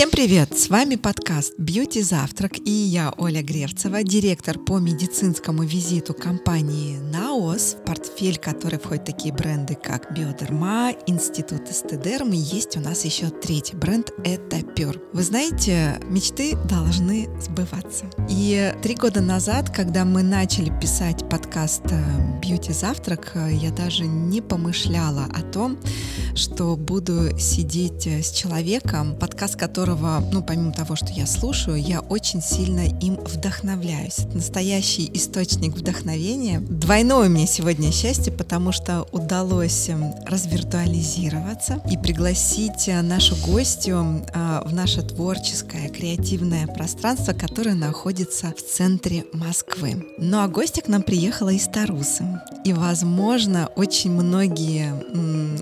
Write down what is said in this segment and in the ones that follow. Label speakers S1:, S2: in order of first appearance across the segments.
S1: Всем привет! С вами подкаст «Бьюти Завтрак» и я, Оля Гревцева, директор по медицинскому визиту компании «Наос», в портфель которой входят такие бренды, как «Биодерма», «Институт Эстедерм» и есть у нас еще третий бренд – это «Пюр». Вы знаете, мечты должны сбываться. И три года назад, когда мы начали писать подкаст «Бьюти Завтрак», я даже не помышляла о том, что буду сидеть с человеком, подкаст которого которого, ну, помимо того, что я слушаю, я очень сильно им вдохновляюсь. Это настоящий источник вдохновения. Двойное мне сегодня счастье, потому что удалось эм, развиртуализироваться и пригласить э, нашу гостью э, в наше творческое, креативное пространство, которое находится в центре Москвы. Ну а гостья к нам приехала из Тарусы. И, возможно, очень многие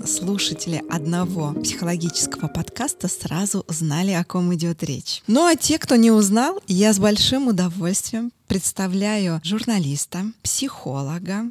S1: слушатели одного психологического подкаста сразу знали о ком идет речь. Ну а те, кто не узнал, я с большим удовольствием представляю журналиста, психолога,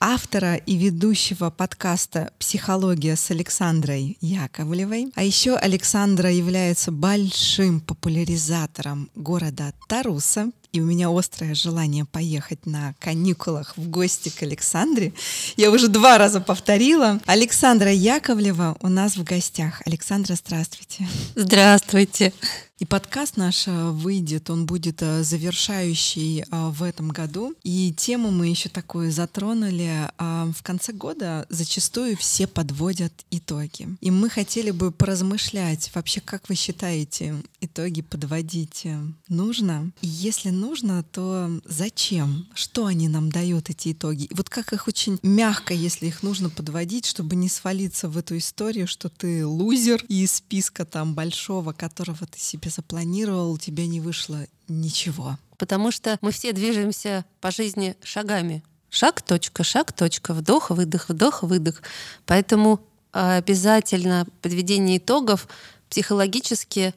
S1: автора и ведущего подкаста «Психология» с Александрой Яковлевой. А еще Александра является большим популяризатором города Таруса, и у меня острое желание поехать на каникулах в гости к Александре. Я уже два раза повторила. Александра Яковлева у нас в гостях. Александра, здравствуйте.
S2: Здравствуйте.
S1: И подкаст наш э, выйдет, он будет э, завершающий э, в этом году. И тему мы еще такую затронули. В конце года зачастую все подводят итоги. И мы хотели бы поразмышлять, вообще, как вы считаете, итоги подводить нужно? И если нужно, то зачем? Что они нам дают, эти итоги? И вот как их очень мягко, если их нужно подводить, чтобы не свалиться в эту историю, что ты лузер, из списка там большого, которого ты себе запланировал, у тебя не вышло ничего.
S2: Потому что мы все движемся по жизни шагами. Шаг, точка, шаг, точка, вдох, выдох, вдох, выдох. Поэтому а, обязательно подведение итогов психологически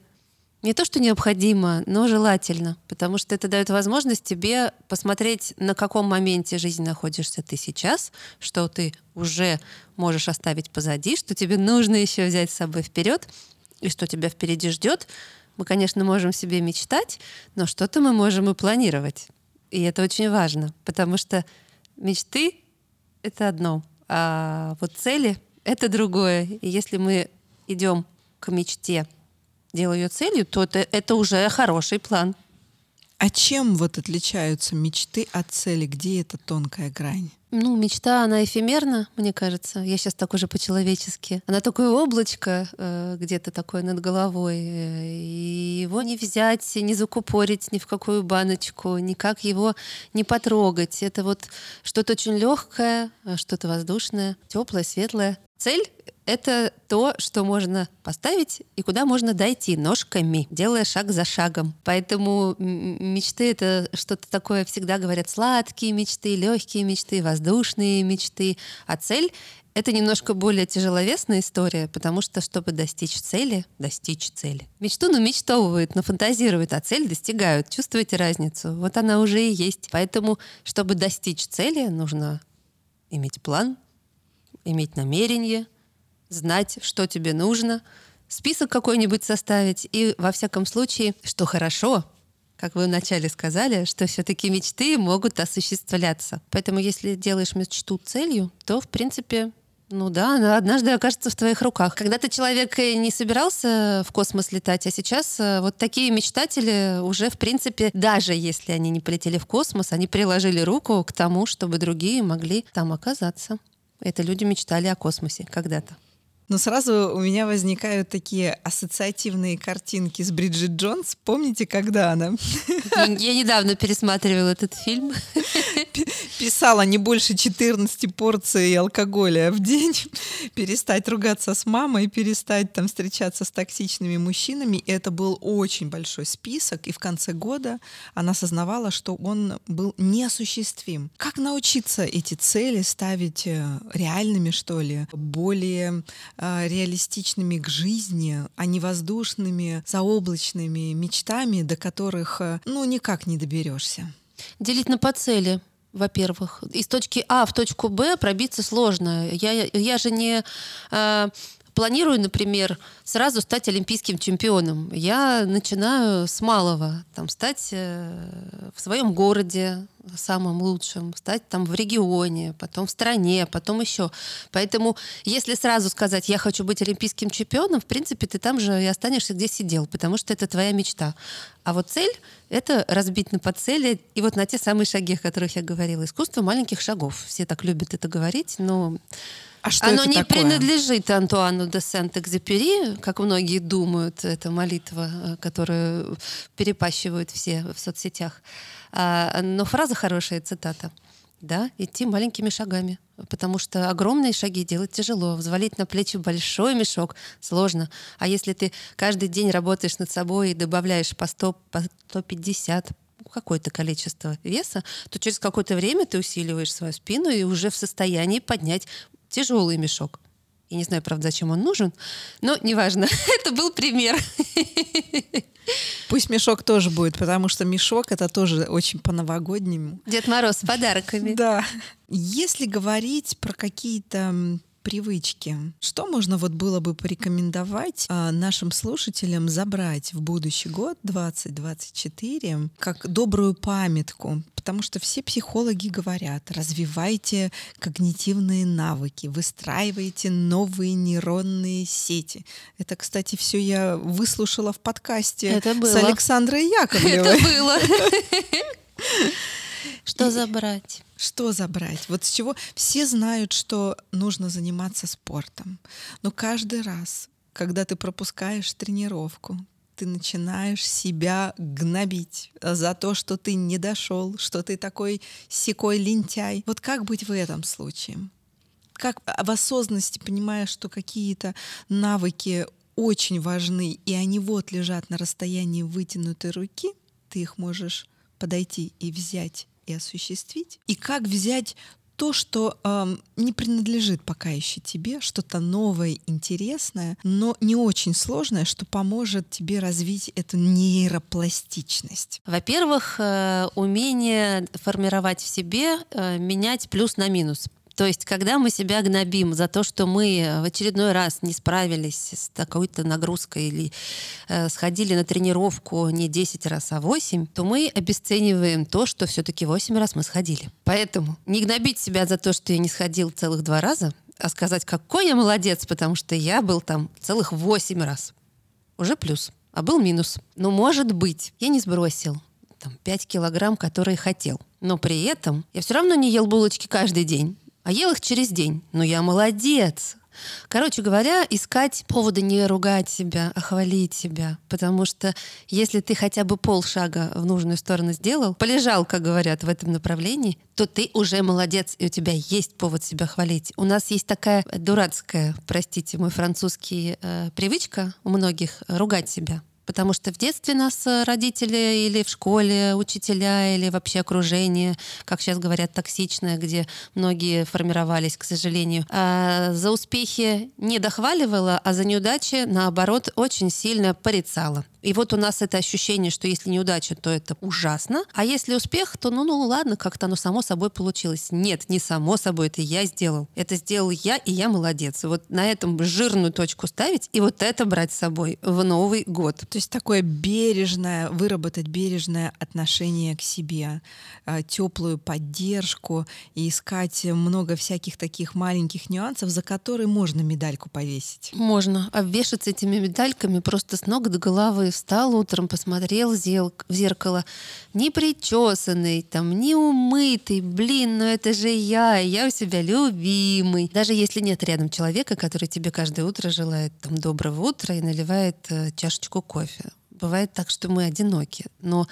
S2: не то, что необходимо, но желательно, потому что это дает возможность тебе посмотреть, на каком моменте жизни находишься ты сейчас, что ты уже можешь оставить позади, что тебе нужно еще взять с собой вперед, и что тебя впереди ждет, мы, конечно, можем себе мечтать, но что-то мы можем и планировать. И это очень важно, потому что мечты — это одно, а вот цели — это другое. И если мы идем к мечте, делая ее целью, то это, это уже хороший план.
S1: А чем вот отличаются мечты от цели? Где эта тонкая грань?
S2: Ну, мечта, она эфемерна, мне кажется. Я сейчас так уже по-человечески. Она такое облачко э, где-то такое над головой. Э, и его не взять, не закупорить ни в какую баночку, никак его не потрогать. Это вот что-то очень легкое, э, что-то воздушное, теплое, светлое. Цель это то, что можно поставить и куда можно дойти ножками, делая шаг за шагом. Поэтому мечты — это что-то такое, всегда говорят, сладкие мечты, легкие мечты, воздушные мечты. А цель — это немножко более тяжеловесная история, потому что, чтобы достичь цели, достичь цели. Мечту, ну, мечтовывают, но фантазируют, а цель достигают. Чувствуете разницу? Вот она уже и есть. Поэтому, чтобы достичь цели, нужно иметь план, иметь намерение, знать, что тебе нужно, список какой-нибудь составить. И во всяком случае, что хорошо, как вы вначале сказали, что все-таки мечты могут осуществляться. Поэтому если делаешь мечту целью, то, в принципе, ну да, она однажды окажется в твоих руках. Когда-то человек не собирался в космос летать, а сейчас э, вот такие мечтатели уже, в принципе, даже если они не полетели в космос, они приложили руку к тому, чтобы другие могли там оказаться. Это люди мечтали о космосе когда-то.
S1: Но сразу у меня возникают такие ассоциативные картинки с Бриджит Джонс. Помните, когда она?
S2: Я недавно пересматривала этот фильм.
S1: Писала не больше 14 порций алкоголя в день, перестать ругаться с мамой, перестать там встречаться с токсичными мужчинами. И это был очень большой список. И в конце года она осознавала, что он был неосуществим. Как научиться эти цели ставить э, реальными, что ли, более э, реалистичными к жизни, а не воздушными, заоблачными мечтами, до которых, э, ну, никак не доберешься.
S2: Делить на подцели во-первых. Из точки А в точку Б пробиться сложно. Я, я же не э, планирую, например, сразу стать олимпийским чемпионом, я начинаю с малого, там, стать э, в своем городе самым лучшим, стать там в регионе, потом в стране, потом еще. Поэтому, если сразу сказать, я хочу быть олимпийским чемпионом, в принципе, ты там же и останешься, где сидел, потому что это твоя мечта. А вот цель — это разбить на подцели и вот на те самые шаги, о которых я говорила. Искусство маленьких шагов. Все так любят это говорить, но
S1: а что
S2: Оно
S1: это
S2: не
S1: такое?
S2: принадлежит Антуану де Сент-Экзепери, как многие думают, это молитва, э, которую перепащивают все в соцсетях. А, но фраза хорошая, цитата. Да, идти маленькими шагами, потому что огромные шаги делать тяжело. Взвалить на плечи большой мешок сложно. А если ты каждый день работаешь над собой и добавляешь по 100, по 150, какое-то количество веса, то через какое-то время ты усиливаешь свою спину и уже в состоянии поднять тяжелый мешок. Я не знаю, правда, зачем он нужен, но неважно. Это был пример.
S1: Пусть мешок тоже будет, потому что мешок это тоже очень по-новогоднему.
S2: Дед Мороз с подарками.
S1: Да. Если говорить про какие-то привычки. Что можно вот было бы порекомендовать а, нашим слушателям забрать в будущий год 2024 как добрую памятку? Потому что все психологи говорят, развивайте когнитивные навыки, выстраивайте новые нейронные сети. Это, кстати, все я выслушала в подкасте
S2: Это было.
S1: с Александрой Яковлевой.
S2: Это было. Что забрать?
S1: Что забрать? Вот с чего все знают, что нужно заниматься спортом. Но каждый раз, когда ты пропускаешь тренировку, ты начинаешь себя гнобить за то, что ты не дошел, что ты такой секой лентяй. Вот как быть в этом случае? Как в осознанности понимая, что какие-то навыки очень важны, и они вот лежат на расстоянии вытянутой руки, ты их можешь подойти и взять и осуществить, и как взять то, что э, не принадлежит пока еще тебе, что-то новое, интересное, но не очень сложное, что поможет тебе развить эту нейропластичность.
S2: Во-первых, э, умение формировать в себе, э, менять плюс на минус. То есть, когда мы себя гнобим за то, что мы в очередной раз не справились с такой-то нагрузкой или э, сходили на тренировку не 10 раз, а 8, то мы обесцениваем то, что все-таки 8 раз мы сходили. Поэтому не гнобить себя за то, что я не сходил целых два раза, а сказать, какой я молодец, потому что я был там целых 8 раз. Уже плюс. А был минус. Но может быть, я не сбросил там, 5 килограмм, которые хотел. Но при этом я все равно не ел булочки каждый день а ел их через день. Ну, я молодец. Короче говоря, искать повода не ругать себя, а хвалить себя. Потому что если ты хотя бы полшага в нужную сторону сделал, полежал, как говорят, в этом направлении, то ты уже молодец, и у тебя есть повод себя хвалить. У нас есть такая дурацкая, простите мой французский, э, привычка у многих ругать себя. Потому что в детстве нас э, родители или в школе, учителя или вообще окружение, как сейчас говорят, токсичное, где многие формировались, к сожалению, а за успехи не дохваливала, а за неудачи, наоборот, очень сильно порицала. И вот у нас это ощущение, что если неудача, то это ужасно, а если успех, то ну, ну ладно, как-то оно само собой получилось. Нет, не само собой, это я сделал. Это сделал я, и я молодец. И вот на этом жирную точку ставить и вот это брать с собой в Новый год.
S1: То есть такое бережное, выработать бережное отношение к себе, а, теплую поддержку и искать много всяких таких маленьких нюансов, за которые можно медальку повесить.
S2: Можно обвешаться этими медальками просто с ног до головы, встал утром, посмотрел в зеркало, не причесанный, там, не умытый, блин, ну это же я, я у себя любимый. Даже если нет рядом человека, который тебе каждое утро желает там доброго утра и наливает э, чашечку кофе. Бывает так, что мы одиноки, но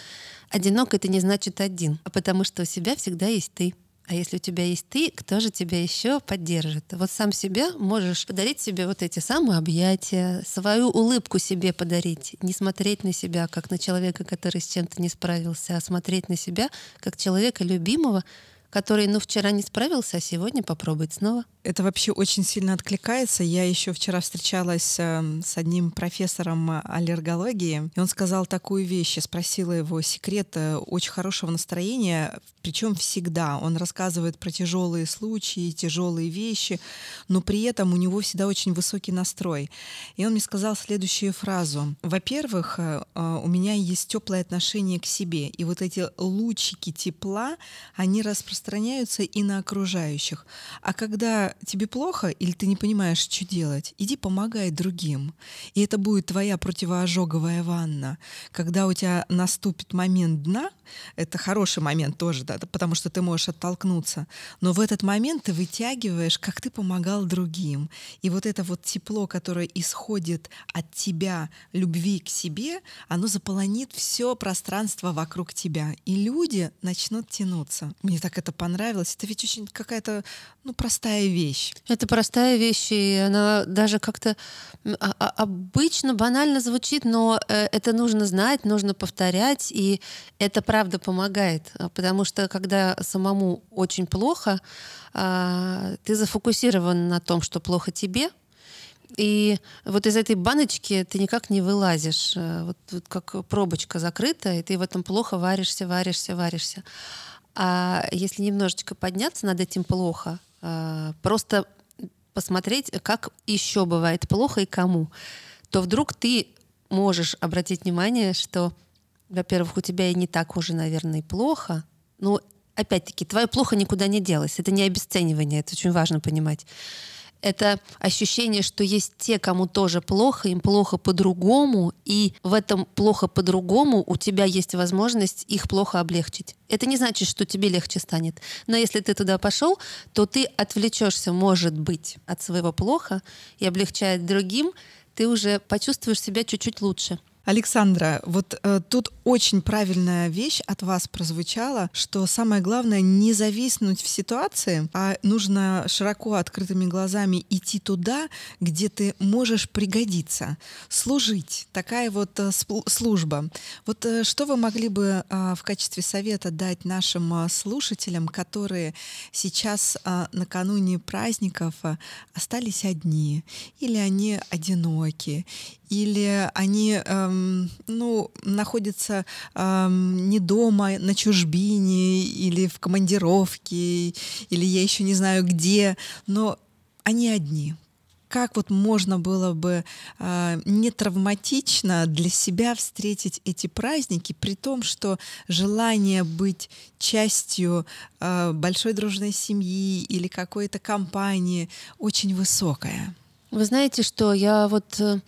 S2: одинок это не значит один, а потому что у себя всегда есть ты. А если у тебя есть ты, кто же тебя еще поддержит? Вот сам себя можешь подарить себе вот эти самые объятия, свою улыбку себе подарить, не смотреть на себя как на человека, который с чем-то не справился, а смотреть на себя как человека любимого, который, ну, вчера не справился, а сегодня попробует снова.
S1: Это вообще очень сильно откликается. Я еще вчера встречалась эм, с одним профессором аллергологии, и он сказал такую вещь. Я спросила его секрет э, очень хорошего настроения, причем всегда. Он рассказывает про тяжелые случаи, тяжелые вещи, но при этом у него всегда очень высокий настрой. И он мне сказал следующую фразу. Во-первых, э, э, у меня есть теплое отношение к себе, и вот эти лучики тепла, они распространяются и на окружающих. А когда тебе плохо или ты не понимаешь, что делать, иди помогай другим. И это будет твоя противоожоговая ванна. Когда у тебя наступит момент дна, это хороший момент тоже, да, потому что ты можешь оттолкнуться, но в этот момент ты вытягиваешь, как ты помогал другим. И вот это вот тепло, которое исходит от тебя, любви к себе, оно заполонит все пространство вокруг тебя. И люди начнут тянуться. Мне так это понравилось. Это ведь очень какая-то ну, простая вещь.
S2: Это простая вещь, и она даже как-то а, а, обычно банально звучит, но э, это нужно знать, нужно повторять, и это правда помогает, потому что когда самому очень плохо, а, ты зафокусирован на том, что плохо тебе, и вот из этой баночки ты никак не вылазишь, э, вот, вот как пробочка закрыта, и ты в этом плохо варишься, варишься, варишься. А если немножечко подняться над этим плохо, э, просто посмотреть, как еще бывает плохо и кому, то вдруг ты можешь обратить внимание, что, во-первых, у тебя и не так уже, наверное, и плохо, но опять-таки, твое плохо никуда не делось. Это не обесценивание, это очень важно понимать это ощущение, что есть те, кому тоже плохо, им плохо по-другому, и в этом плохо по-другому у тебя есть возможность их плохо облегчить. Это не значит, что тебе легче станет. Но если ты туда пошел, то ты отвлечешься, может быть, от своего плохо и облегчая другим, ты уже почувствуешь себя чуть-чуть лучше.
S1: Александра, вот э, тут очень правильная вещь от вас прозвучала, что самое главное не зависнуть в ситуации, а нужно широко открытыми глазами идти туда, где ты можешь пригодиться, служить. Такая вот э, служба. Вот э, что вы могли бы э, в качестве совета дать нашим э, слушателям, которые сейчас э, накануне праздников э, остались одни, или они одиноки, или они эм, ну, находятся эм, не дома, на чужбине, или в командировке, или я еще не знаю где, но они одни. Как вот можно было бы э, не травматично для себя встретить эти праздники, при том, что желание быть частью э, большой дружной семьи или какой-то компании очень высокое?
S2: Вы знаете, что я вот Э,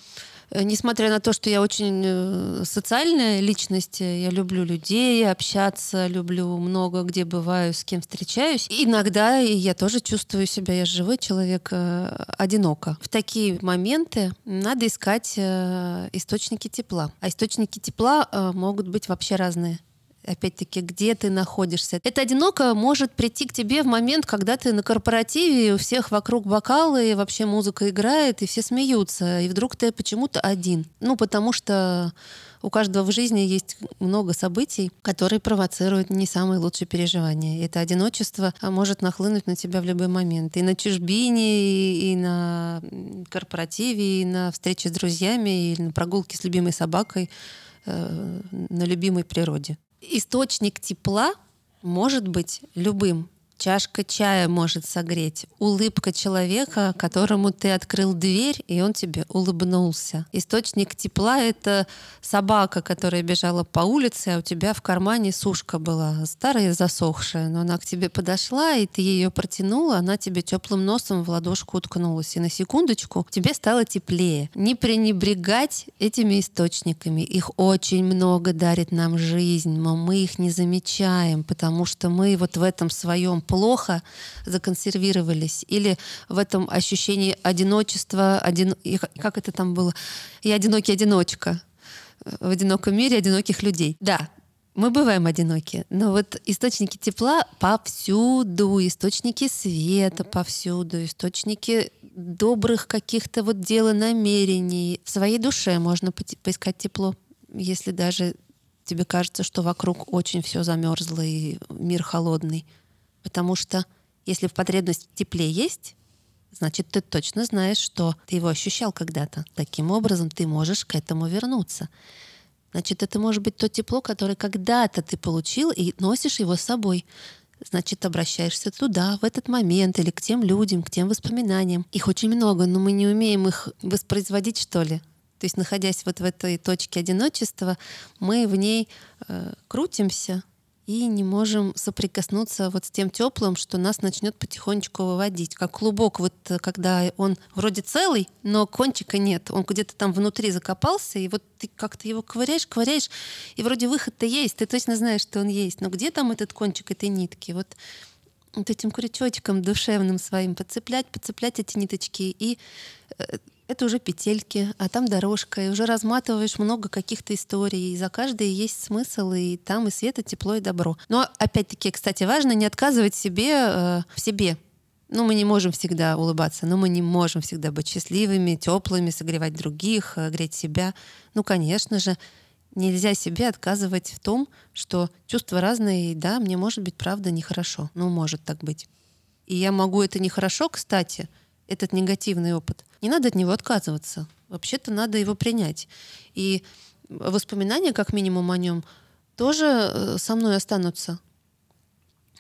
S2: несмотря на то, что я очень э, социальная личность, э, я люблю людей, общаться, люблю много где бываю, с кем встречаюсь. Иногда я тоже чувствую себя, я живой человек, одиноко. В такие моменты надо искать источники тепла. А источники тепла могут быть вообще разные опять-таки, где ты находишься. Это одиноко может прийти к тебе в момент, когда ты на корпоративе, и у всех вокруг бокалы, и вообще музыка играет, и все смеются, и вдруг ты почему-то один. Ну, потому что у каждого в жизни есть много событий, которые провоцируют не самые лучшие переживания. И это одиночество а, может нахлынуть на тебя в любой момент. И на чужбине, и на корпоративе, и на встрече с друзьями, и на прогулке с любимой собакой э, на любимой природе источник тепла может быть любым. Чашка чая может согреть. Улыбка человека, которому ты открыл дверь, и он тебе улыбнулся. Источник тепла — это собака, которая бежала по улице, а у тебя в кармане сушка была, старая засохшая, но она к тебе подошла, и ты ее протянула, она тебе теплым носом в ладошку уткнулась. И на секундочку тебе стало теплее. Не пренебрегать этими источниками. Их очень много дарит нам жизнь, но мы их не замечаем, потому что мы вот в этом своем плохо законсервировались, или в этом ощущении одиночества, один... как это там было? Я одинокий одиночка. В одиноком мире одиноких людей. Да, мы бываем одиноки, но вот источники тепла повсюду, источники света повсюду, источники добрых каких-то вот дел и намерений. В своей душе можно поискать тепло, если даже тебе кажется, что вокруг очень все замерзло и мир холодный Потому что если потребность в тепле есть, значит, ты точно знаешь, что ты его ощущал когда-то. Таким образом, ты можешь к этому вернуться. Значит, это может быть то тепло, которое когда-то ты получил и носишь его с собой. Значит, обращаешься туда, в этот момент, или к тем людям, к тем воспоминаниям. Их очень много, но мы не умеем их воспроизводить, что ли. То есть, находясь вот в этой точке одиночества, мы в ней э, крутимся, и не можем соприкоснуться вот с тем теплым, что нас начнет потихонечку выводить. Как клубок, вот э, когда он вроде целый, но кончика нет. Он где-то там внутри закопался, и вот ты как-то его ковыряешь, ковыряешь, и вроде выход-то есть, ты точно знаешь, что он есть. Но где там этот кончик этой нитки? Вот вот этим крючочком душевным своим подцеплять, подцеплять эти ниточки и э, это уже петельки, а там дорожка, и уже разматываешь много каких-то историй, и за каждой есть смысл, и там и свет, и тепло, и добро. Но опять-таки, кстати, важно не отказывать себе э, в себе. Ну, мы не можем всегда улыбаться, но мы не можем всегда быть счастливыми, теплыми, согревать других, э, греть себя. Ну, конечно же, нельзя себе отказывать в том, что чувства разные, и да, мне может быть правда нехорошо. Ну, может так быть. И я могу это нехорошо, кстати, этот негативный опыт, не надо от него отказываться. Вообще-то надо его принять. И воспоминания, как минимум, о нем тоже э, со мной останутся.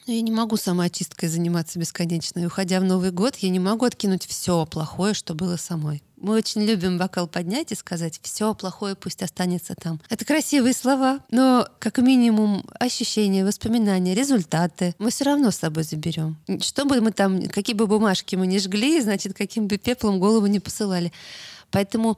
S2: Я не могу самоочисткой заниматься бесконечно. И уходя в Новый год, я не могу откинуть все плохое, что было самой. Мы очень любим бокал поднять и сказать «все плохое пусть останется там». Это красивые слова, но как минимум ощущения, воспоминания, результаты мы все равно с собой заберем. Что бы мы там, какие бы бумажки мы ни жгли, значит, каким бы пеплом голову не посылали. Поэтому,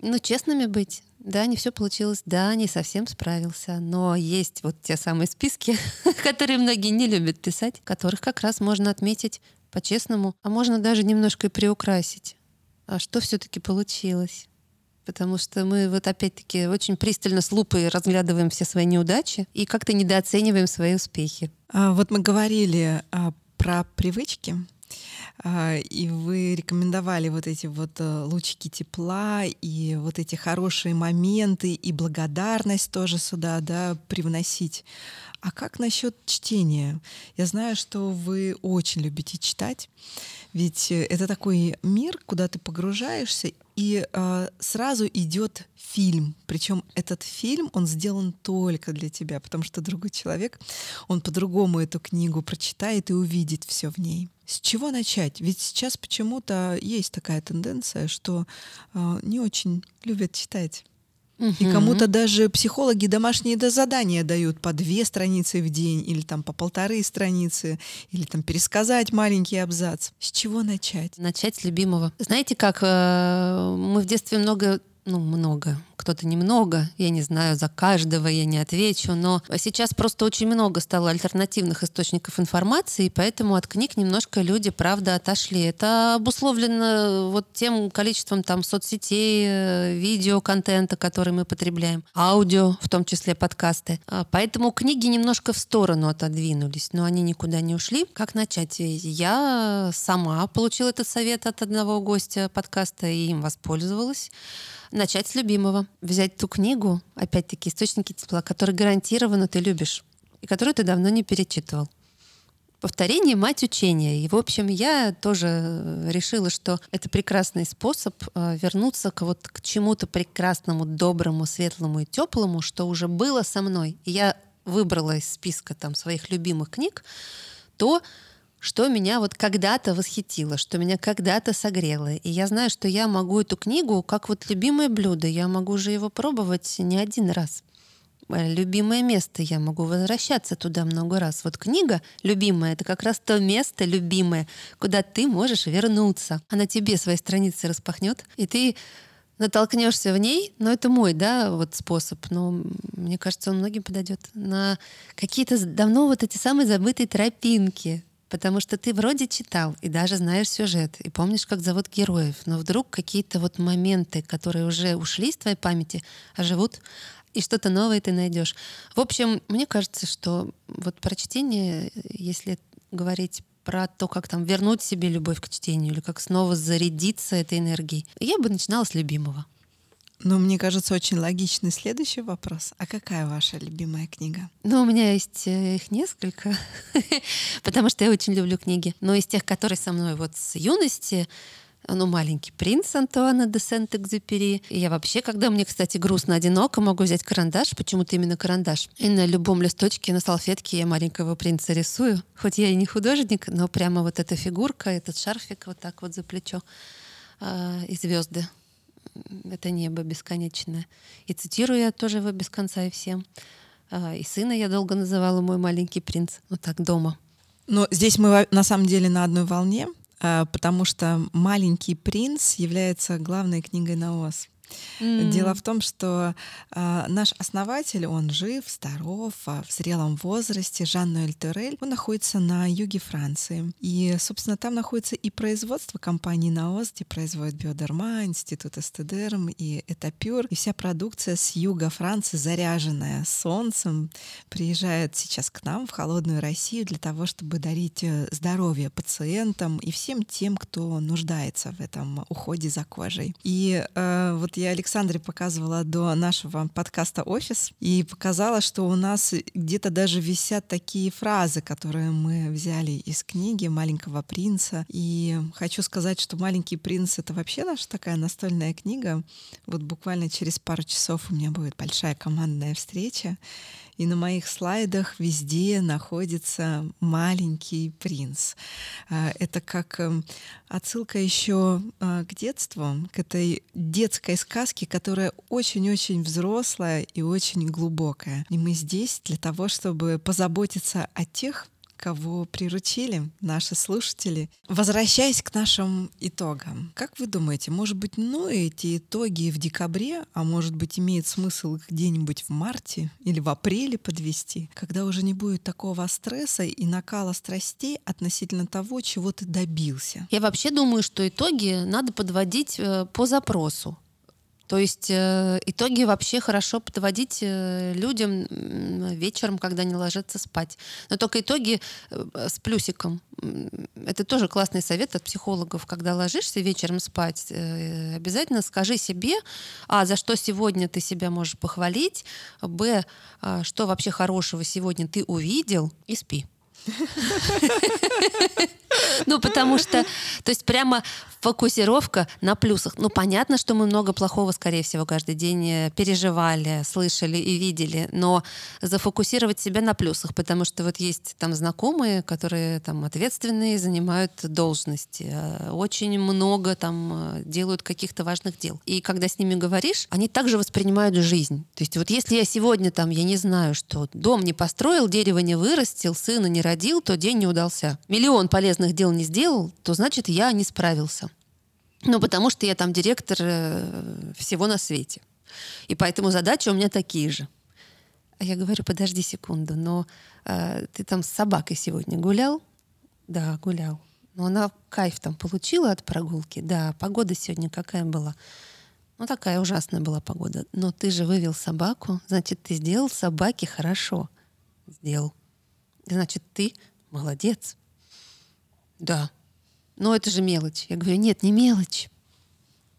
S2: ну, честными быть, да, не все получилось, да, не совсем справился, но есть вот те самые списки, которые многие не любят писать, которых как раз можно отметить по-честному, а можно даже немножко и приукрасить а что все-таки получилось. Потому что мы вот опять-таки очень пристально с лупой разглядываем все свои неудачи и как-то недооцениваем свои успехи.
S1: А, вот мы говорили а, про привычки, а, и вы рекомендовали вот эти вот э, лучики тепла и вот эти хорошие моменты и благодарность тоже сюда, да, привносить. А как насчет чтения? Я знаю, что вы очень любите читать. Ведь э, это такой мир, куда ты погружаешься, и э, сразу идет фильм. Причем этот фильм, он сделан только для тебя, потому что другой человек, он по-другому эту книгу прочитает и увидит все в ней. С чего начать? Ведь сейчас почему-то есть такая тенденция, что э, не очень любят читать. Угу. И кому-то даже психологи домашние задания дают по две страницы в день или там по полторы страницы, или там пересказать маленький абзац. С чего начать?
S2: Начать с любимого. Знаете как, э, мы в детстве много ну, много, кто-то немного, я не знаю, за каждого я не отвечу, но сейчас просто очень много стало альтернативных источников информации, и поэтому от книг немножко люди, правда, отошли. Это обусловлено вот тем количеством там соцсетей, э, видеоконтента, который мы потребляем, аудио, в том числе подкасты. А поэтому книги немножко в сторону отодвинулись, но они никуда не ушли. Как начать? Я сама получила этот совет от одного гостя подкаста и им воспользовалась. Начать с любимого. Взять ту книгу, опять-таки, источники тепла, который гарантированно ты любишь и которую ты давно не перечитывал. Повторение — мать учения. И, в общем, я тоже э, решила, что это прекрасный способ э, вернуться к, вот, к чему-то прекрасному, доброму, светлому и теплому, что уже было со мной. И я выбрала из списка там, своих любимых книг то, что меня вот когда-то восхитило, что меня когда-то согрело. И я знаю, что я могу эту книгу как вот любимое блюдо, я могу же его пробовать не один раз. Э, любимое место, я могу возвращаться туда много раз. Вот книга любимая — это как раз то место любимое, куда ты можешь вернуться. Она тебе свои страницы распахнет, и ты натолкнешься в ней, но это мой, да, вот способ, но мне кажется, он многим подойдет на какие-то давно вот эти самые забытые тропинки, Потому что ты вроде читал и даже знаешь сюжет, и помнишь, как зовут героев, но вдруг какие-то вот моменты, которые уже ушли из твоей памяти, оживут, и что-то новое ты найдешь. В общем, мне кажется, что вот про чтение, если говорить про то, как там вернуть себе любовь к чтению или как снова зарядиться этой энергией, я бы начинала с любимого.
S1: Ну, мне кажется, очень логичный следующий вопрос. А какая ваша любимая книга?
S2: Ну, у меня есть э, их несколько, потому что я очень люблю книги. Но из тех, которые со мной вот с юности, ну, «Маленький принц» Антуана де Сент-Экзюпери. Я вообще, когда мне, кстати, грустно, одиноко, могу взять карандаш, почему-то именно карандаш. И на любом листочке, на салфетке я маленького принца рисую. Хоть я и не художник, но прямо вот эта фигурка, этот шарфик вот так вот за плечо э, и звезды. Это небо бесконечное. И цитирую я тоже его без конца и всем. Э, и сына я долго называла мой маленький принц. Вот так дома.
S1: Но здесь мы на самом деле на одной волне. А, потому что «Маленький принц» является главной книгой на ОС. Mm. Дело в том, что э, наш основатель, он жив, здоров, э, в зрелом возрасте, Жан-Ноэль Терель, он находится на юге Франции. И, собственно, там находится и производство компании «Наос», где производят Биодерма, Институт Эстедерм и Этапюр. И вся продукция с юга Франции, заряженная солнцем, приезжает сейчас к нам в холодную Россию для того, чтобы дарить э, здоровье пациентам и всем тем, кто нуждается в этом уходе за кожей. И э, вот я Александре показывала до нашего подкаста «Офис» и показала, что у нас где-то даже висят такие фразы, которые мы взяли из книги «Маленького принца». И хочу сказать, что «Маленький принц» — это вообще наша такая настольная книга. Вот буквально через пару часов у меня будет большая командная встреча, и на моих слайдах везде находится маленький принц. А, это как эм, отсылка еще а, к детству, к этой детской сказке, которая очень-очень взрослая и очень глубокая. И мы здесь для того, чтобы позаботиться о тех, кого приручили наши слушатели. Возвращаясь к нашим итогам, как вы думаете, может быть, ну эти итоги в декабре, а может быть, имеет смысл их где-нибудь в марте или в апреле подвести, когда уже не будет такого стресса и накала страстей относительно того, чего ты добился?
S2: Я вообще думаю, что итоги надо подводить э, по запросу. То есть э, итоги вообще хорошо подводить э, людям вечером, когда они ложатся спать. Но только итоги э, с плюсиком. Это тоже классный совет от психологов. Когда ложишься вечером спать, э, обязательно скажи себе, а, за что сегодня ты себя можешь похвалить, б, а, что вообще хорошего сегодня ты увидел, и спи. Ну, потому что, то есть прямо фокусировка на плюсах. Ну, понятно, что мы много плохого, скорее всего, каждый день э, переживали, слышали и видели, но зафокусировать себя на плюсах, потому что вот есть там знакомые, которые там ответственные, занимают должности, э, очень много там э, делают каких-то важных дел. И когда с ними говоришь, они также воспринимают жизнь. То есть вот если я сегодня там, я не знаю, что дом не построил, дерево не вырастил, сына не родил, то день не удался. Миллион полезных дел не сделал, то значит я не справился. Ну, потому что я там директор э, всего на свете. И поэтому задачи у меня такие же. А я говорю, подожди секунду, но э, ты там с собакой сегодня гулял? Да, гулял. Но она кайф там получила от прогулки? Да, погода сегодня какая была? Ну, такая ужасная была погода. Но ты же вывел собаку, значит, ты сделал собаке хорошо. Сделал. Значит, ты молодец. Да. Но это же мелочь. Я говорю, нет, не мелочь.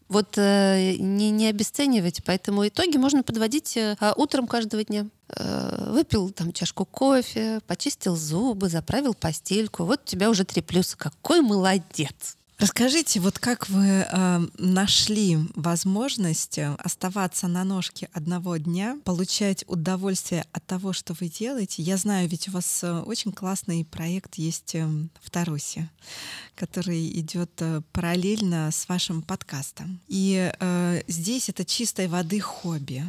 S2: Вот э, не, не обесценивать, поэтому итоги можно подводить э, утром каждого дня. Э, выпил там чашку кофе, почистил зубы, заправил постельку. Вот у тебя уже три плюса. Какой молодец!
S1: Расскажите, вот как вы э, нашли возможность э, оставаться на ножке одного дня, получать удовольствие от того, что вы делаете? Я знаю, ведь у вас э, очень классный проект есть э, в Тарусе, который идет э, параллельно с вашим подкастом. И э, здесь это чистой воды хобби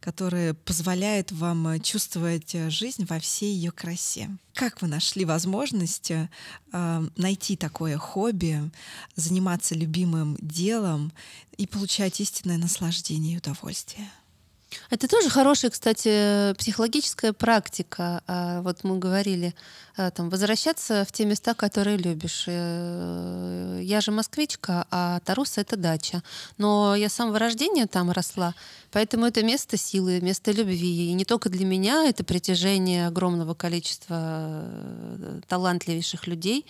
S1: которое позволяет вам э, чувствовать э, жизнь во всей ее красе. Как вы нашли возможность э, найти такое хобби, заниматься любимым делом и получать истинное наслаждение и удовольствие?
S2: Это тоже хорошая, кстати, психологическая практика. А, вот мы говорили, а, там, возвращаться в те места, которые любишь. Э, я же москвичка, а Тарус — это дача. Но я с самого рождения там росла, поэтому это место силы, место любви. И не только для меня, это притяжение огромного количества э, талантливейших людей,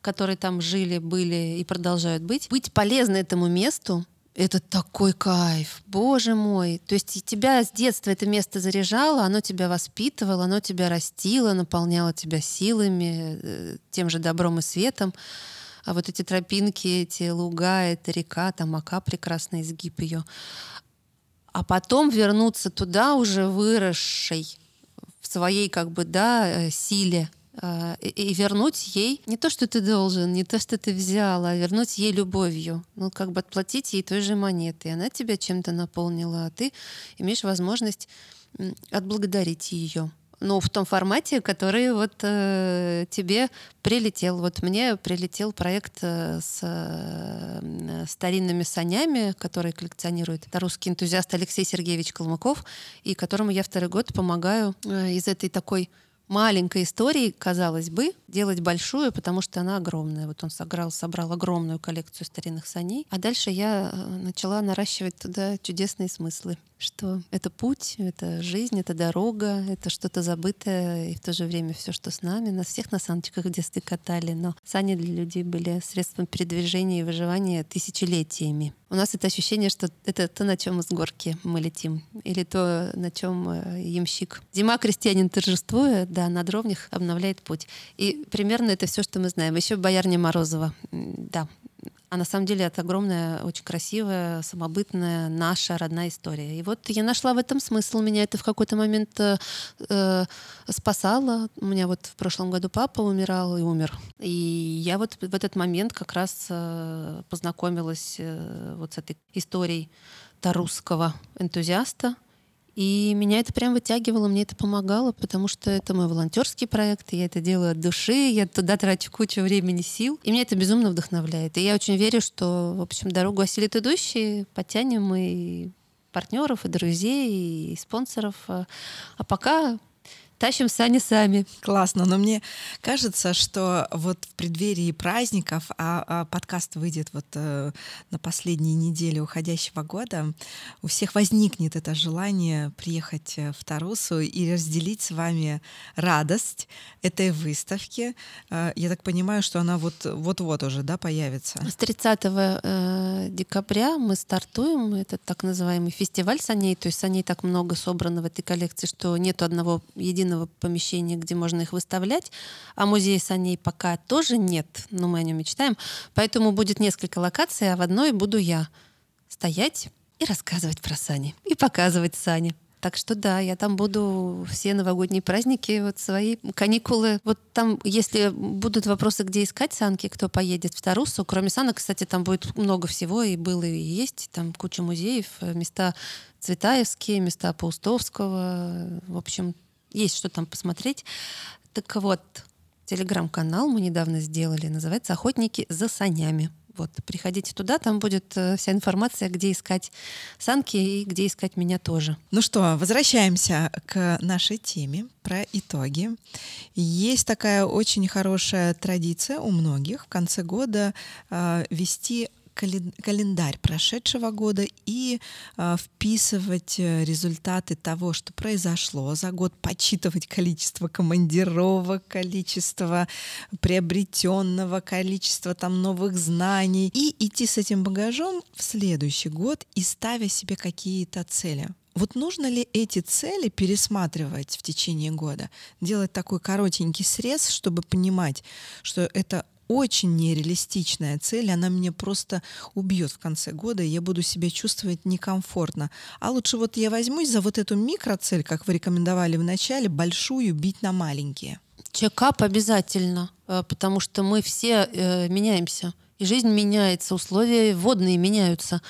S2: которые там жили, были и продолжают быть. Быть полезны этому месту — Это такой кайф, боже мой. То есть тебя с детства это место заряжало, оно тебя воспитывало, оно тебя растило, наполняло тебя силами, э, тем же добром и светом. А вот эти тропинки, эти луга, эта река, там Ака прекрасный изгиб ее. А потом вернуться туда уже выросшей в своей как бы, да, э, силе, э, и вернуть ей не то, что ты должен, не то, что ты взял, а вернуть ей любовью. Ну, как бы отплатить ей той же монетой. Она тебя чем-то наполнила, а ты имеешь возможность отблагодарить ее ну, в том формате, который вот э, тебе прилетел. Вот мне прилетел проект э, с э, старинными санями, который коллекционирует русский энтузиаст Алексей Сергеевич Калмыков, и которому я второй год помогаю э, из этой такой маленькой истории, казалось бы, делать большую, потому что она огромная. Вот он сыграл, собрал огромную коллекцию старинных саней. А дальше я э, начала наращивать туда чудесные смыслы что это путь, это жизнь, это дорога, это что-то забытое, и в то же время все, что с нами. Нас всех на саночках в детстве катали, но сани для людей были средством передвижения и выживания тысячелетиями. У нас это ощущение, что это то, на чем с горки мы летим, или то, на чем э, ямщик. Зима крестьянин торжествуя, да, на дровнях обновляет путь. И примерно это все, что мы знаем. Еще боярня Морозова. Да, а на самом деле это огромная, очень красивая, самобытная наша родная история. И вот я нашла в этом смысл. Меня это в какой-то момент э, э, спасало. У меня вот в прошлом году папа умирал и умер. И я вот в этот момент как раз э, познакомилась э, вот с этой историей русского энтузиаста, и меня это прям вытягивало, мне это помогало, потому что это мой волонтерский проект, я это делаю от души, я туда трачу кучу времени, сил, и меня это безумно вдохновляет. И я очень верю, что, в общем, дорогу осилит идущие, потянем и партнеров, и друзей, и спонсоров. А пока тащим сани сами.
S1: Классно, но мне кажется, что вот в преддверии праздников, а, а подкаст выйдет вот э, на последней неделе уходящего года, у всех возникнет это желание приехать э, в Тарусу и разделить с вами радость этой выставки. Э, я так понимаю, что она вот вот-вот уже да, появится.
S2: С 30 э, декабря мы стартуем этот так называемый фестиваль саней, то есть саней так много собрано в этой коллекции, что нету одного единого единого помещения, где можно их выставлять, а музея саней пока тоже нет, но мы о нем мечтаем. Поэтому будет несколько локаций, а в одной буду я стоять и рассказывать про сани, и показывать сани. Так что да, я там буду все новогодние праздники, вот свои каникулы. Вот там, если будут вопросы, где искать санки, кто поедет в Тарусу, кроме санок, кстати, там будет много всего, и было, и есть. Там куча музеев, места Цветаевские, места Паустовского. В общем, есть что там посмотреть. Так вот, телеграм-канал мы недавно сделали, называется «Охотники за санями». Вот, приходите туда, там будет э, вся информация, где искать санки и где искать меня тоже.
S1: Ну что, возвращаемся к нашей теме про итоги. Есть такая очень хорошая традиция у многих в конце года э, вести календарь прошедшего года и э, вписывать э, результаты того, что произошло за год, подсчитывать количество командировок, количество приобретенного, количество там новых знаний и идти с этим багажом в следующий год и ставя себе какие-то цели. Вот нужно ли эти цели пересматривать в течение года? Делать такой коротенький срез, чтобы понимать, что это очень нереалистичная цель, она меня просто убьет в конце года, и я буду себя чувствовать некомфортно. А лучше вот я возьмусь за вот эту микроцель, как вы рекомендовали в начале, большую бить на маленькие.
S2: Чекап обязательно, э, потому что мы все э, меняемся. И жизнь меняется, условия водные меняются,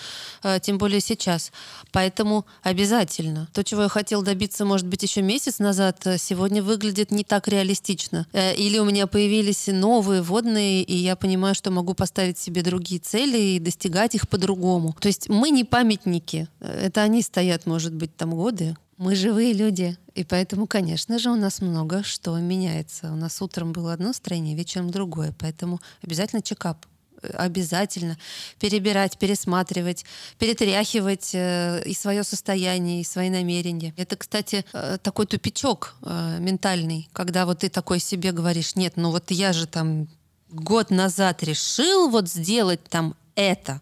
S2: э, тем более сейчас. Поэтому обязательно. То, чего я хотел добиться, может быть, еще месяц назад, э, сегодня выглядит не так реалистично. Э, или у меня появились новые водные, и я понимаю, что могу поставить себе другие цели и достигать их по-другому. То есть мы не памятники. Это они стоят, может быть, там годы, мы живые люди, и поэтому, конечно же, у нас много что меняется. У нас утром было одно строение, вечером другое, поэтому обязательно чекап обязательно перебирать, пересматривать, перетряхивать э, и свое состояние, и свои намерения. Это, кстати, э, такой тупичок э, ментальный, когда вот ты такой себе говоришь, нет, ну вот я же там год назад решил вот сделать там это,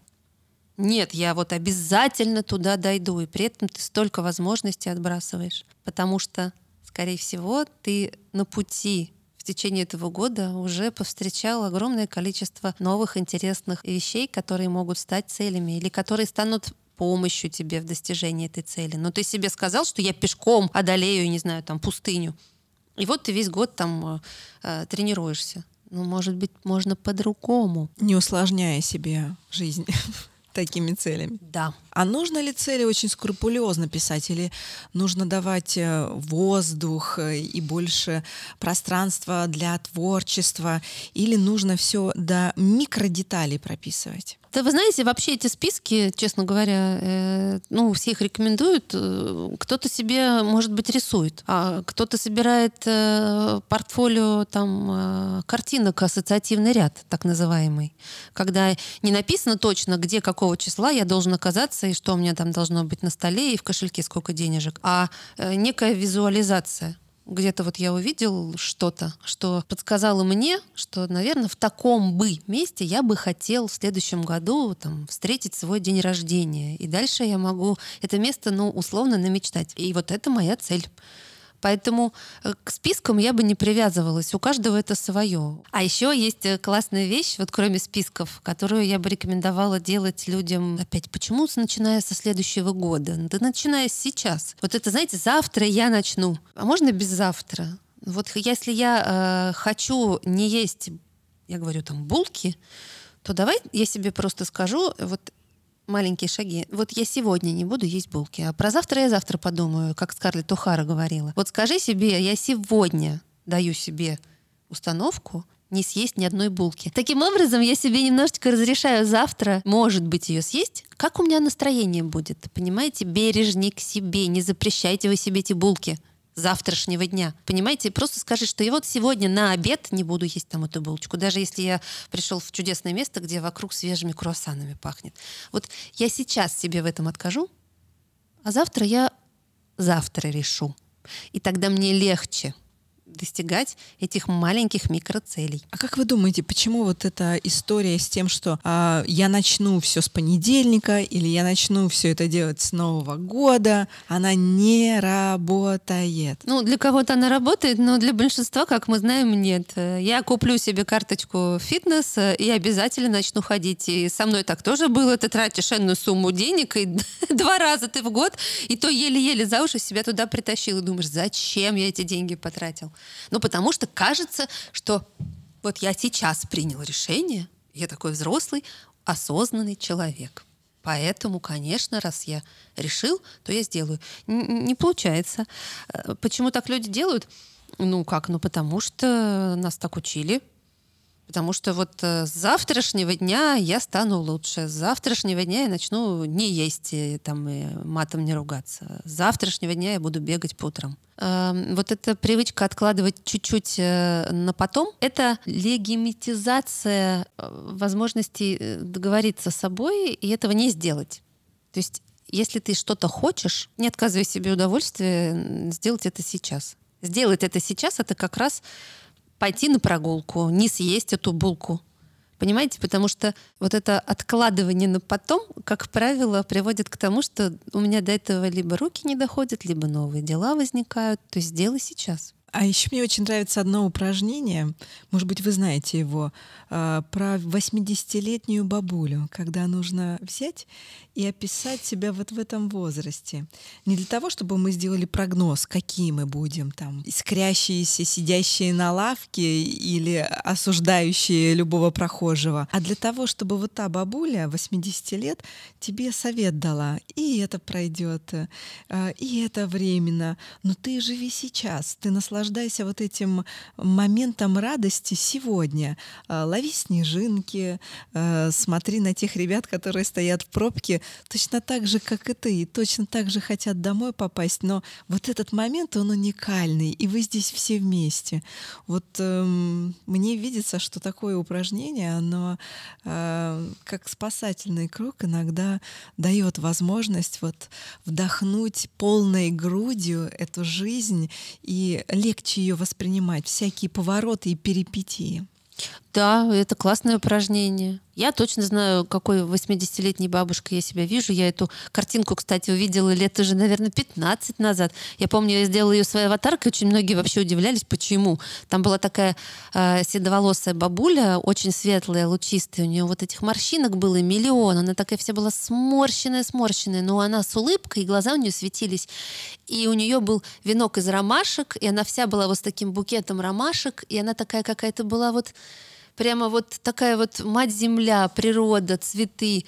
S2: Нет, я вот обязательно туда дойду, и при этом ты столько возможностей отбрасываешь, потому что, скорее всего, ты на пути течение этого года уже повстречал огромное количество новых интересных вещей, которые могут стать целями или которые станут помощью тебе в достижении этой цели. Но ты себе сказал, что я пешком одолею, не знаю, там пустыню. И вот ты весь год там э, тренируешься. Ну, может быть, можно по-другому.
S1: Не усложняя себе жизнь такими целями.
S2: Да.
S1: А нужно ли цели очень скрупулезно писать или нужно давать э, воздух э, и больше пространства для творчества или нужно все до микродеталей прописывать?
S2: Да вы знаете, вообще эти списки, честно говоря, э, ну, все их рекомендуют. Э, кто-то себе, может быть, рисует, а кто-то собирает э, портфолио там э, картинок, ассоциативный ряд, так называемый, когда не написано точно, где какого числа я должен оказаться и что у меня там должно быть на столе и в кошельке сколько денежек, а э, некая визуализация где-то вот я увидел что-то, что подсказало мне, что, наверное, в таком бы месте я бы хотел в следующем году там, встретить свой день рождения. И дальше я могу это место, ну, условно намечтать. И вот это моя цель. Поэтому э, к спискам я бы не привязывалась. У каждого это свое. А еще есть э, классная вещь, вот кроме списков, которую я бы рекомендовала делать людям. Опять, почему начиная со следующего года? Да начиная сейчас. Вот это, знаете, завтра я начну. А можно без завтра? Вот если я э, хочу не есть, я говорю там булки, то давай я себе просто скажу, вот маленькие шаги. Вот я сегодня не буду есть булки, а про завтра я завтра подумаю, как Скарлетт Ухара говорила. Вот скажи себе, я сегодня даю себе установку не съесть ни одной булки. Таким образом, я себе немножечко разрешаю завтра, может быть, ее съесть. Как у меня настроение будет? Понимаете, бережней к себе, не запрещайте вы себе эти булки завтрашнего дня. Понимаете, просто скажи, что я вот сегодня на обед не буду есть там эту булочку, даже если я пришел в чудесное место, где вокруг свежими круассанами пахнет. Вот я сейчас себе в этом откажу, а завтра я завтра решу. И тогда мне легче достигать этих маленьких микроцелей.
S1: А как вы думаете, почему вот эта история с тем, что а, я начну все с понедельника или я начну все это делать с Нового года, она не работает?
S2: Ну, для кого-то она работает, но для большинства, как мы знаем, нет. Я куплю себе карточку фитнес и обязательно начну ходить. И со мной так тоже было. Ты тратишь энную сумму денег, и два раза ты в год, и то еле-еле за уши себя туда притащил. И думаешь, зачем я эти деньги потратил? Ну, потому что кажется, что вот я сейчас принял решение, я такой взрослый, осознанный человек. Поэтому, конечно, раз я решил, то я сделаю. Не получается. Э, почему так люди делают? Ну как? Ну потому что нас так учили. Потому что вот э, с завтрашнего дня я стану лучше. С завтрашнего дня я начну не есть, и, там, и матом не ругаться. С завтрашнего дня я буду бегать по утрам. Э, вот эта привычка откладывать чуть-чуть э, на потом, это легимитизация э, возможности договориться с собой и этого не сделать. То есть если ты что-то хочешь, не отказывай себе удовольствие сделать это сейчас. Сделать это сейчас — это как раз пойти на прогулку, не съесть эту булку. Понимаете? Потому что вот это откладывание на потом, как правило, приводит к тому, что у меня до этого либо руки не доходят, либо новые дела возникают. То есть сделай сейчас.
S1: А еще мне очень нравится одно упражнение, может быть, вы знаете его, а, про 80-летнюю бабулю, когда нужно взять и описать себя вот в этом возрасте. Не для того, чтобы мы сделали прогноз, какие мы будем, там, искрящиеся, сидящие на лавке или осуждающие любого прохожего, а для того, чтобы вот та бабуля 80 лет тебе совет дала, и это пройдет, а, и это временно, но ты живи сейчас, ты наслаждайся вот этим моментом радости сегодня. А, лови снежинки, а, смотри на тех ребят, которые стоят в пробке, точно так же, как и ты, и точно так же хотят домой попасть, но вот этот момент, он уникальный, и вы здесь все вместе. Вот эм, мне видится, что такое упражнение, оно э, как спасательный круг иногда дает возможность вот вдохнуть полной грудью эту жизнь и легче ее воспринимать, всякие повороты и перипетии.
S2: Да, это классное упражнение. Я точно знаю, какой 80-летней бабушкой я себя вижу. Я эту картинку, кстати, увидела лет уже, наверное, 15 назад. Я помню, я сделала ее своей аватаркой. Очень многие вообще удивлялись, почему. Там была такая э, седоволосая бабуля, очень светлая, лучистая. У нее вот этих морщинок было миллион. Она такая вся была сморщенная, сморщенная. Но она с улыбкой, и глаза у нее светились. И у нее был венок из ромашек, и она вся была вот с таким букетом ромашек. И она такая какая-то была вот прямо вот такая вот мать-земля, природа, цветы.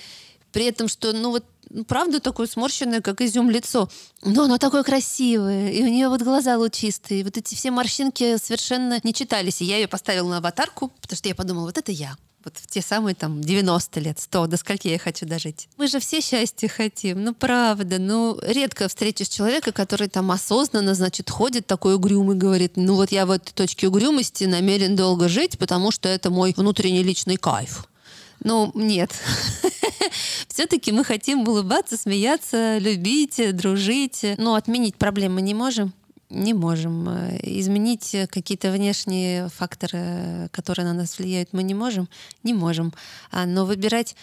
S2: При этом, что, ну вот, ну, правда такое сморщенное, как изюм лицо. Но оно такое красивое, и у нее вот глаза лучистые. Вот эти все морщинки совершенно не читались. И я ее поставила на аватарку, потому что я подумала, вот это я вот в те самые там 90 лет, 100, до скольки я хочу дожить. Мы же все счастья хотим, ну правда, ну редко встретишь человека, который там осознанно, значит, ходит такой угрюмый, говорит, ну вот я в этой точке угрюмости намерен долго жить, потому что это мой внутренний личный кайф. Ну, нет. Все-таки мы хотим улыбаться, смеяться, любить, дружить. Но отменить проблемы не можем не можем. Э, изменить какие-то внешние факторы, которые на нас влияют, мы не можем? Не можем. А, но выбирать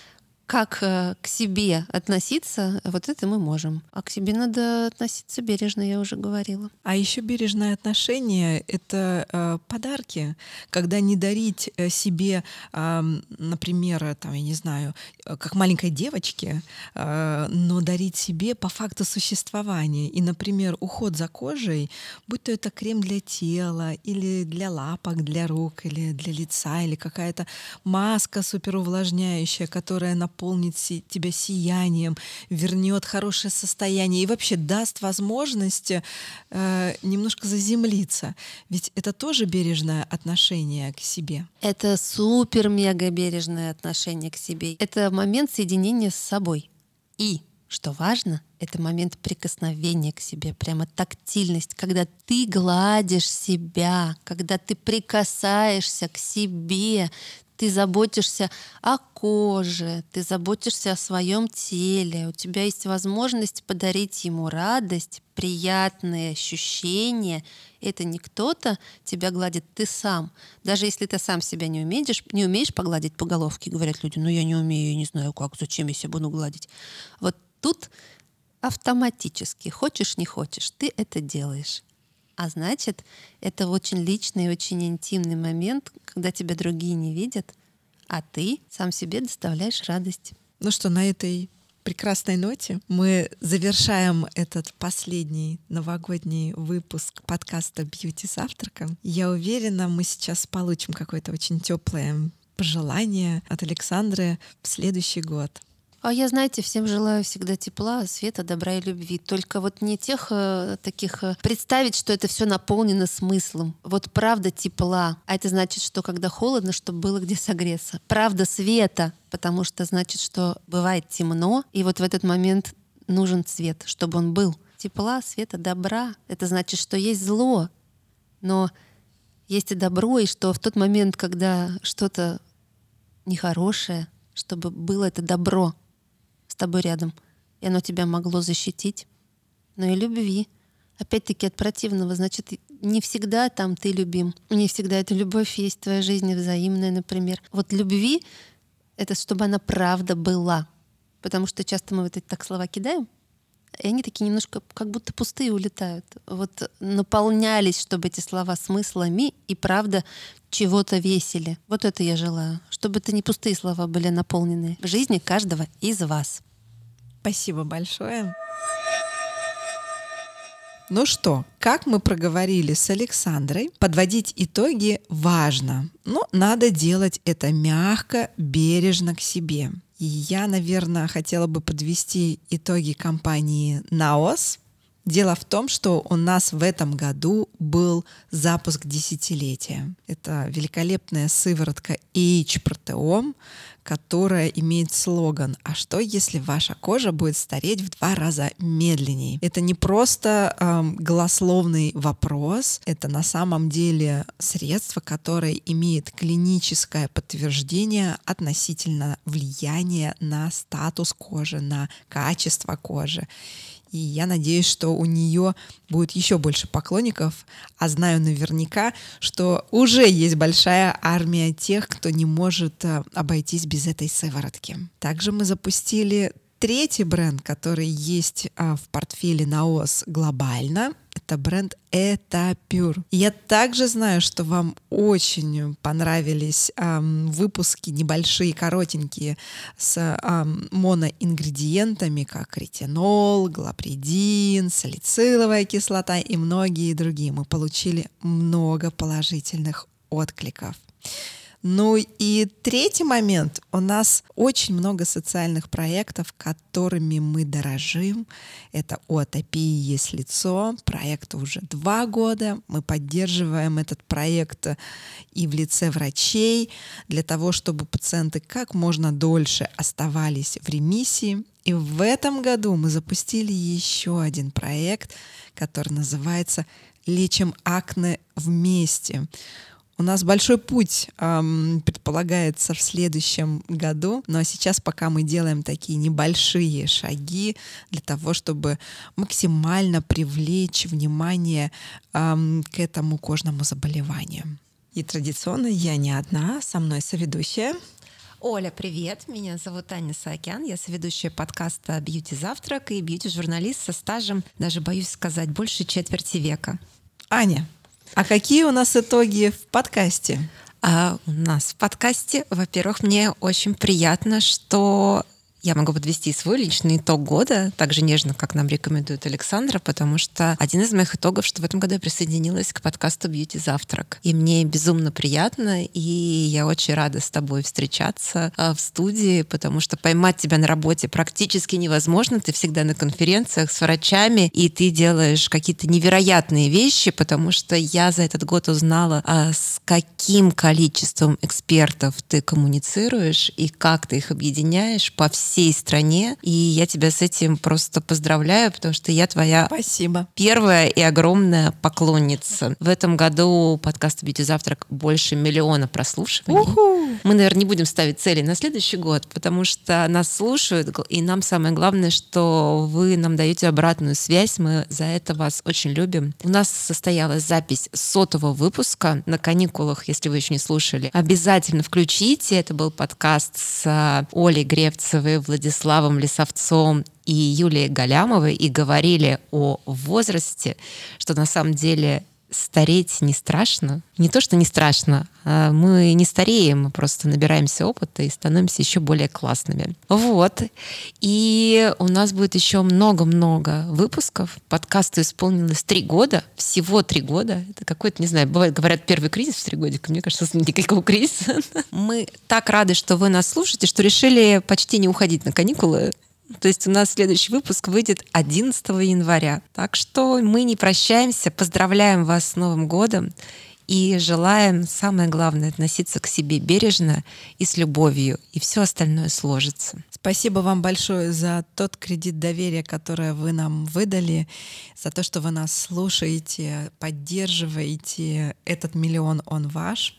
S2: как э, к себе относиться, вот это мы можем. А к себе надо относиться бережно, я уже говорила.
S1: А еще бережное отношение — это э, подарки, когда не дарить э, себе, э, например, там, я не знаю, э, как маленькой девочке, э, но дарить себе по факту существования. И, например, уход за кожей, будь то это крем для тела или для лапок, для рук, или для лица, или какая-то маска суперувлажняющая, которая на наполнит си- тебя сиянием, вернет хорошее состояние и вообще даст возможность э, немножко заземлиться. Ведь это тоже бережное отношение к себе.
S2: Это супер-мега бережное отношение к себе. Это момент соединения с собой. И что важно, это момент прикосновения к себе, прямо тактильность, когда ты гладишь себя, когда ты прикасаешься к себе, ты заботишься о коже, ты заботишься о своем теле, у тебя есть возможность подарить ему радость, приятные ощущения. Это не кто-то тебя гладит, ты сам. Даже если ты сам себя не умеешь, не умеешь погладить по головке, говорят люди, ну я не умею, я не знаю как, зачем я себя буду гладить. Вот тут автоматически, хочешь не хочешь, ты это делаешь. А значит, это очень личный и очень интимный момент, когда тебя другие не видят, а ты сам себе доставляешь радость.
S1: Ну что, на этой прекрасной ноте мы завершаем этот последний новогодний выпуск подкаста «Бьюти завтраком». Я уверена, мы сейчас получим какое-то очень теплое пожелание от Александры в следующий год.
S2: А я, знаете, всем желаю всегда тепла, света, добра и любви. Только вот не тех э, таких... Э, представить, что это все наполнено смыслом. Вот правда тепла. А это значит, что когда холодно, чтобы было где согреться. Правда света, потому что значит, что бывает темно, и вот в этот момент нужен цвет, чтобы он был. Тепла, света, добра. Это значит, что есть зло, но есть и добро, и что в тот момент, когда что-то нехорошее, чтобы было это добро, с тобой рядом, и оно тебя могло защитить. Но и любви. Опять-таки от противного, значит, не всегда там ты любим. Не всегда эта любовь есть в твоей жизни взаимная, например. Вот любви — это чтобы она правда была. Потому что часто мы вот эти так слова кидаем, и они такие немножко как будто пустые улетают. Вот наполнялись, чтобы эти слова смыслами и правда чего-то весили. Вот это я желаю. Чтобы это не пустые слова были наполнены в жизни каждого из вас.
S1: Спасибо большое. Ну что, как мы проговорили с Александрой, подводить итоги важно, но надо делать это мягко, бережно к себе. Я, наверное, хотела бы подвести итоги кампании «Наос», Дело в том, что у нас в этом году был запуск десятилетия. Это великолепная сыворотка H-протеом, которая имеет слоган «А что, если ваша кожа будет стареть в два раза медленнее?» Это не просто эм, голословный вопрос, это на самом деле средство, которое имеет клиническое подтверждение относительно влияния на статус кожи, на качество кожи. И я надеюсь, что у нее будет еще больше поклонников, а знаю наверняка, что уже есть большая армия тех, кто не может э, обойтись без этой сыворотки. Также мы запустили третий бренд, который есть а, в портфеле Наос глобально, это бренд Etapure. Я также знаю, что вам очень понравились эм, выпуски небольшие, коротенькие с эм, моноингредиентами, как ретинол, глапридин, салициловая кислота и многие другие. Мы получили много положительных откликов. Ну и третий момент. У нас очень много социальных проектов, которыми мы дорожим. Это «У атопии есть лицо». Проекту уже два года. Мы поддерживаем этот проект и в лице врачей для того, чтобы пациенты как можно дольше оставались в ремиссии. И в этом году мы запустили еще один проект, который называется «Лечим акне вместе». У нас большой путь эм, предполагается в следующем году, но сейчас пока мы делаем такие небольшие шаги для того, чтобы максимально привлечь внимание эм, к этому кожному заболеванию. И традиционно я не одна, со мной соведущая.
S3: Оля, привет! Меня зовут Аня Саакян. Я соведущая подкаста «Бьюти Завтрак» и бьюти-журналист со стажем, даже боюсь сказать, больше четверти века.
S1: Аня, а какие у нас итоги в подкасте?
S3: А у нас в подкасте, во-первых, мне очень приятно, что я могу подвести свой личный итог года, так же нежно, как нам рекомендует Александра, потому что один из моих итогов, что в этом году я присоединилась к подкасту «Бьюти Завтрак». И мне безумно приятно, и я очень рада с тобой встречаться а, в студии, потому что поймать тебя на работе практически невозможно. Ты всегда на конференциях с врачами, и ты делаешь какие-то невероятные вещи, потому что я за этот год узнала, а, с каким количеством экспертов ты коммуницируешь и как ты их объединяешь по всем всей стране. И я тебя с этим просто поздравляю, потому что я твоя
S1: Спасибо.
S3: первая и огромная поклонница. В этом году подкаст «Бьюти Завтрак» больше миллиона прослушиваний.
S1: Уху!
S3: Мы, наверное, не будем ставить цели на следующий год, потому что нас слушают, и нам самое главное, что вы нам даете обратную связь. Мы за это вас очень любим. У нас состоялась запись сотого выпуска на каникулах, если вы еще не слушали. Обязательно включите. Это был подкаст с Олей Гревцевой, Владиславом Лисовцом и Юлией Галямовой и говорили о возрасте, что на самом деле стареть не страшно. Не то, что не страшно, а мы не стареем, мы просто набираемся опыта и становимся еще более классными. Вот. И у нас будет еще много-много выпусков. Подкасту исполнилось три года, всего три года. Это какой-то, не знаю, бывает, говорят, первый кризис в три года. Мне кажется, никакого кризиса. Мы так рады, что вы нас слушаете, что решили почти не уходить на каникулы. То есть у нас следующий выпуск выйдет 11 января. Так что мы не прощаемся, поздравляем вас с Новым годом и желаем, самое главное, относиться к себе бережно и с любовью, и все остальное сложится.
S1: Спасибо вам большое за тот кредит доверия, который вы нам выдали, за то, что вы нас слушаете, поддерживаете. Этот миллион, он ваш.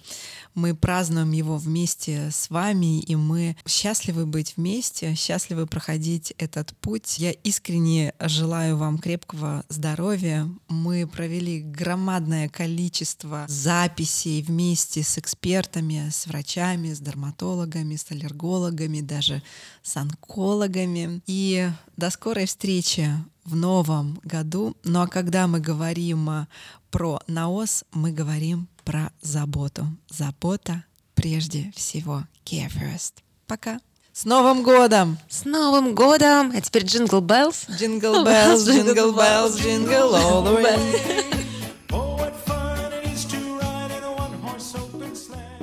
S1: Мы празднуем его вместе с вами, и мы счастливы быть вместе, счастливы проходить этот путь. Я искренне желаю вам крепкого здоровья. Мы провели громадное количество записей вместе с экспертами, с врачами, с дерматологами, с аллергологами, даже с онкологами. И до скорой встречи в новом году. Ну а когда мы говорим а, про наос, мы говорим про заботу. Забота прежде всего. Care first. Пока. С Новым годом!
S3: С Новым годом! А теперь jingle bells.
S1: Jingle bells, jingle bells, jingle all the way.